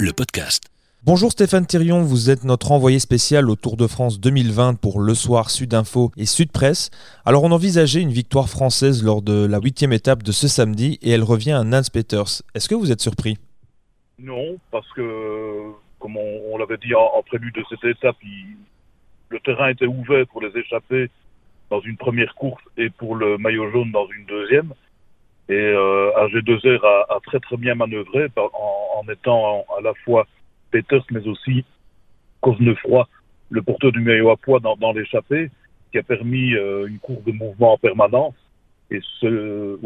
le podcast. Bonjour Stéphane Thirion, vous êtes notre envoyé spécial au Tour de France 2020 pour Le Soir, Sud Info et Sud Presse. Alors on envisageait une victoire française lors de la huitième étape de ce samedi et elle revient à Nance Peters. Est-ce que vous êtes surpris? Non, parce que, comme on, l'avait dit en, prélude de cette étape, le terrain était ouvert pour les échapper dans une première course et pour le maillot jaune dans une deuxième. Et euh, AG2R a, a, très très bien manœuvré en, en étant à la fois Peters mais aussi Cosnefroy, le porteur du maillot à poids dans, dans l'échappée, qui a permis euh, une course de mouvement en permanence. Et ce,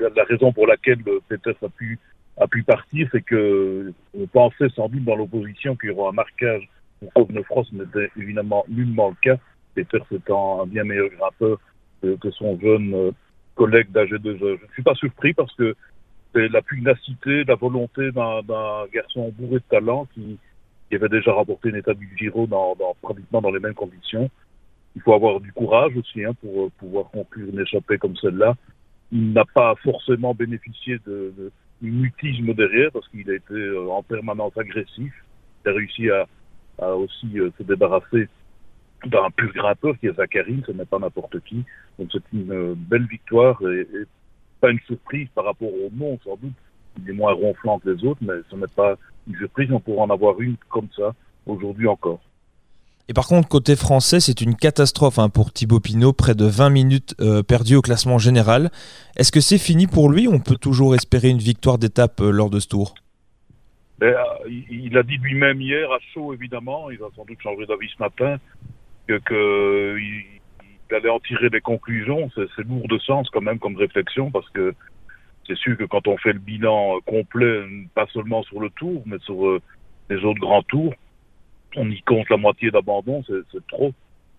la, raison pour laquelle Peters a pu, a pu partir, c'est que on pensait sans doute dans l'opposition qu'il y aura un marquage pour Cosnefroy, ce n'était évidemment nullement le cas. Peters étant un bien meilleur grimpeur que, que son jeune euh, collègue d'AG2E. Je ne suis pas surpris parce que c'est la pugnacité, la volonté d'un garçon bourré de talent qui, qui, avait déjà rapporté une étape du Giro dans, dans, pratiquement dans les mêmes conditions. Il faut avoir du courage aussi hein, pour pouvoir conclure une échappée comme celle-là. Il n'a pas forcément bénéficié de, de, du mutisme derrière parce qu'il a été euh, en permanence agressif. Il a réussi à, à aussi euh, se débarrasser d'un pur grimpeur qui est Zacharine, ce n'est pas n'importe qui. Donc c'est une euh, belle victoire et, et, pas une surprise par rapport au nom sans doute. Il est moins ronflant que les autres, mais ce n'est pas une surprise. On pourrait en avoir une comme ça aujourd'hui encore. Et par contre, côté français, c'est une catastrophe hein, pour Thibaut Pinot, près de 20 minutes euh, perdues au classement général. Est-ce que c'est fini pour lui? On peut toujours espérer une victoire d'étape euh, lors de ce tour ben, euh, il, il, a dit lui-même hier, à chaud évidemment, il va sans doute changer d'avis ce matin, que, que il, allait en tirer des conclusions. C'est lourd de sens quand même comme réflexion parce que c'est sûr que quand on fait le bilan complet, pas seulement sur le tour, mais sur euh, les autres grands tours, on y compte la moitié d'abandon, c'est trop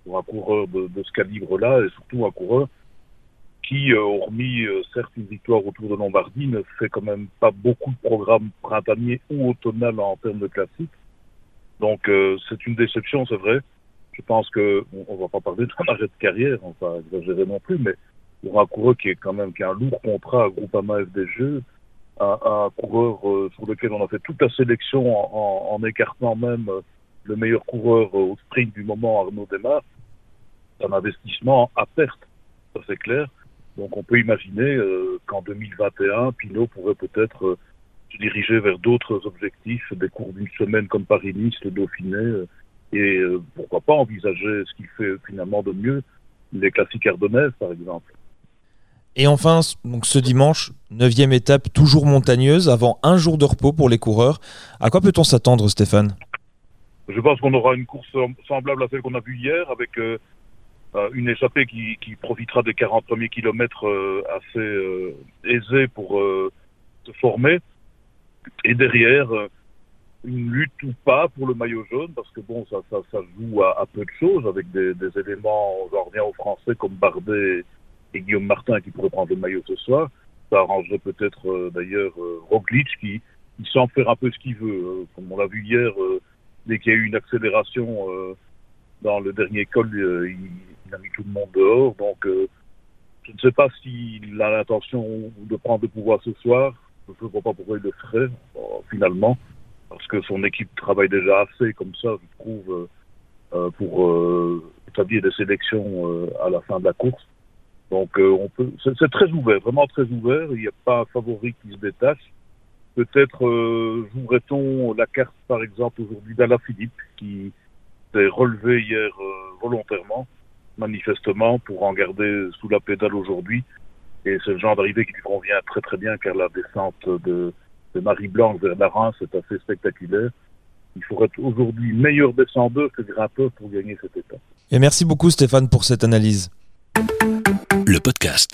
pour un coureur de, de ce calibre-là et surtout un coureur qui, euh, hormis euh, certes une victoire autour de Lombardie, ne fait quand même pas beaucoup de programmes printaniers ou automnal en termes de classique. Donc euh, c'est une déception, c'est vrai je pense que on, va pas parler d'un arrêt de carrière, on va exagérer non plus, mais pour un coureur qui est quand même qui a un lourd contrat à Groupama FDG, un, un coureur euh, sur lequel on a fait toute la sélection en, écartant même euh, le meilleur coureur euh, au sprint du moment, Arnaud Desmar, c'est un investissement à perte, ça c'est clair. Donc on peut imaginer qu'en 2021, Pinot pourrait peut-être se diriger vers d'autres objectifs, des cours d'une semaine comme Paris-Nice, le Dauphiné, et euh, pourquoi pas envisager ce qu'il fait finalement de mieux, les classiques ardennaises par exemple. Et enfin, donc ce dimanche, neuvième étape toujours montagneuse, avant un jour de repos pour les coureurs. À quoi peut-on s'attendre, Stéphane? Je pense qu'on aura une course semblable à celle qu'on a vue hier, avec euh, euh, une échappée qui, qui, profitera des 40 premiers kilomètres euh, assez euh, aisés pour se former. Et derrière, une lutte ou pas pour le maillot jaune, parce que bon, ça, ça, ça joue à, à, peu de choses avec des, des éléments, j'en reviens aux Français comme Bardet et Guillaume Martin qui pourraient prendre le maillot ce soir. Ça arrangerait peut-être euh, d'ailleurs euh, Roglic qui, qui semble faire un peu ce qu'il veut. Euh, comme on l'a vu hier, dès qu'il y a eu une accélération dans le dernier col, il, il, a mis tout le monde dehors. Donc je ne sais pas s'il a l'intention de prendre le pouvoir ce soir. Je ne vois pas pourquoi il le ferait finalement parce que son équipe travaille déjà assez comme ça, je trouve, euh, pour euh, établir des sélections euh, à la fin de la course. Donc on peut, c'est très ouvert, vraiment très ouvert. Il n'y a pas un favori qui se détache. Peut-être jouerait-on la carte, par exemple, aujourd'hui d'Ala Philippe, qui s'est relevé hier volontairement, manifestement, pour en garder sous la pédale aujourd'hui. Et c'est le genre d'arrivée qui lui convient très très bien, car la descente de de Marie-Blanche vers la c'est assez spectaculaire. Il faudrait aujourd'hui meilleur descendeur que grimpeur pour gagner cette étape. Et merci beaucoup Stéphane pour cette analyse. Le podcast.